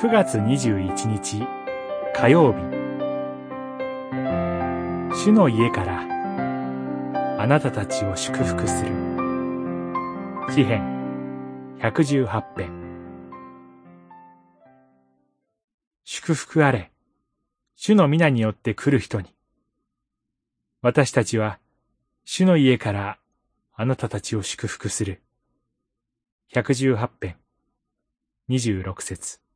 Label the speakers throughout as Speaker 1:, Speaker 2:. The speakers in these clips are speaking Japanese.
Speaker 1: 9月21日火曜日。主の家からあなたたちを祝福する。詩編118編。祝福あれ主の皆によって来る人に。私たちは主の家からあなたたちを祝福する。118編26節。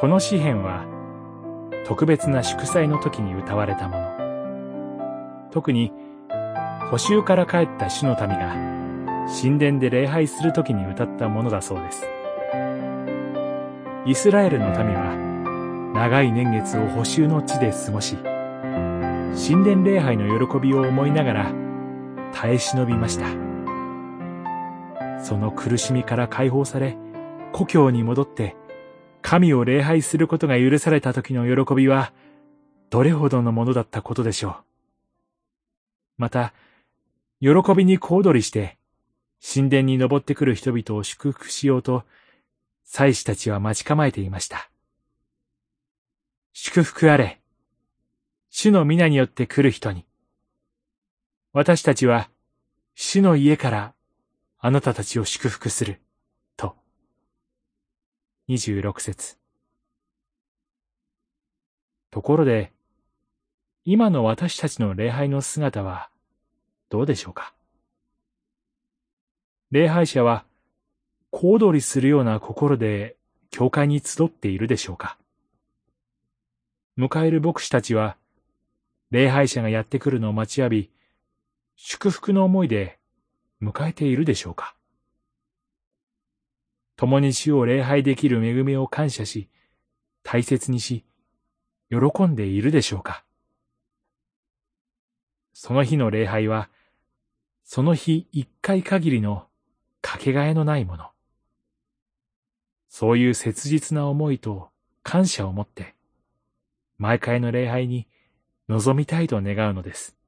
Speaker 1: この詩篇は特別な祝祭の時に歌われたもの。特に補修から帰った主の民が神殿で礼拝する時に歌ったものだそうです。イスラエルの民は長い年月を補修の地で過ごし、神殿礼拝の喜びを思いながら耐え忍びました。その苦しみから解放され、故郷に戻って神を礼拝することが許された時の喜びは、どれほどのものだったことでしょう。また、喜びに小躍りして、神殿に登ってくる人々を祝福しようと、祭司たちは待ち構えていました。祝福あれ。主の皆によって来る人に。私たちは、主の家からあなたたちを祝福する。26節。ところで、今の私たちの礼拝の姿はどうでしょうか？礼拝者は小躍りするような心で教会に集っているでしょうか？迎える牧師たちは礼拝者がやってくるのを待ちわび、祝福の思いで迎えているでしょうか？共に主を礼拝できる恵みを感謝し、大切にし、喜んでいるでしょうかその日の礼拝は、その日一回限りのかけがえのないもの。そういう切実な思いと感謝を持って、毎回の礼拝に臨みたいと願うのです。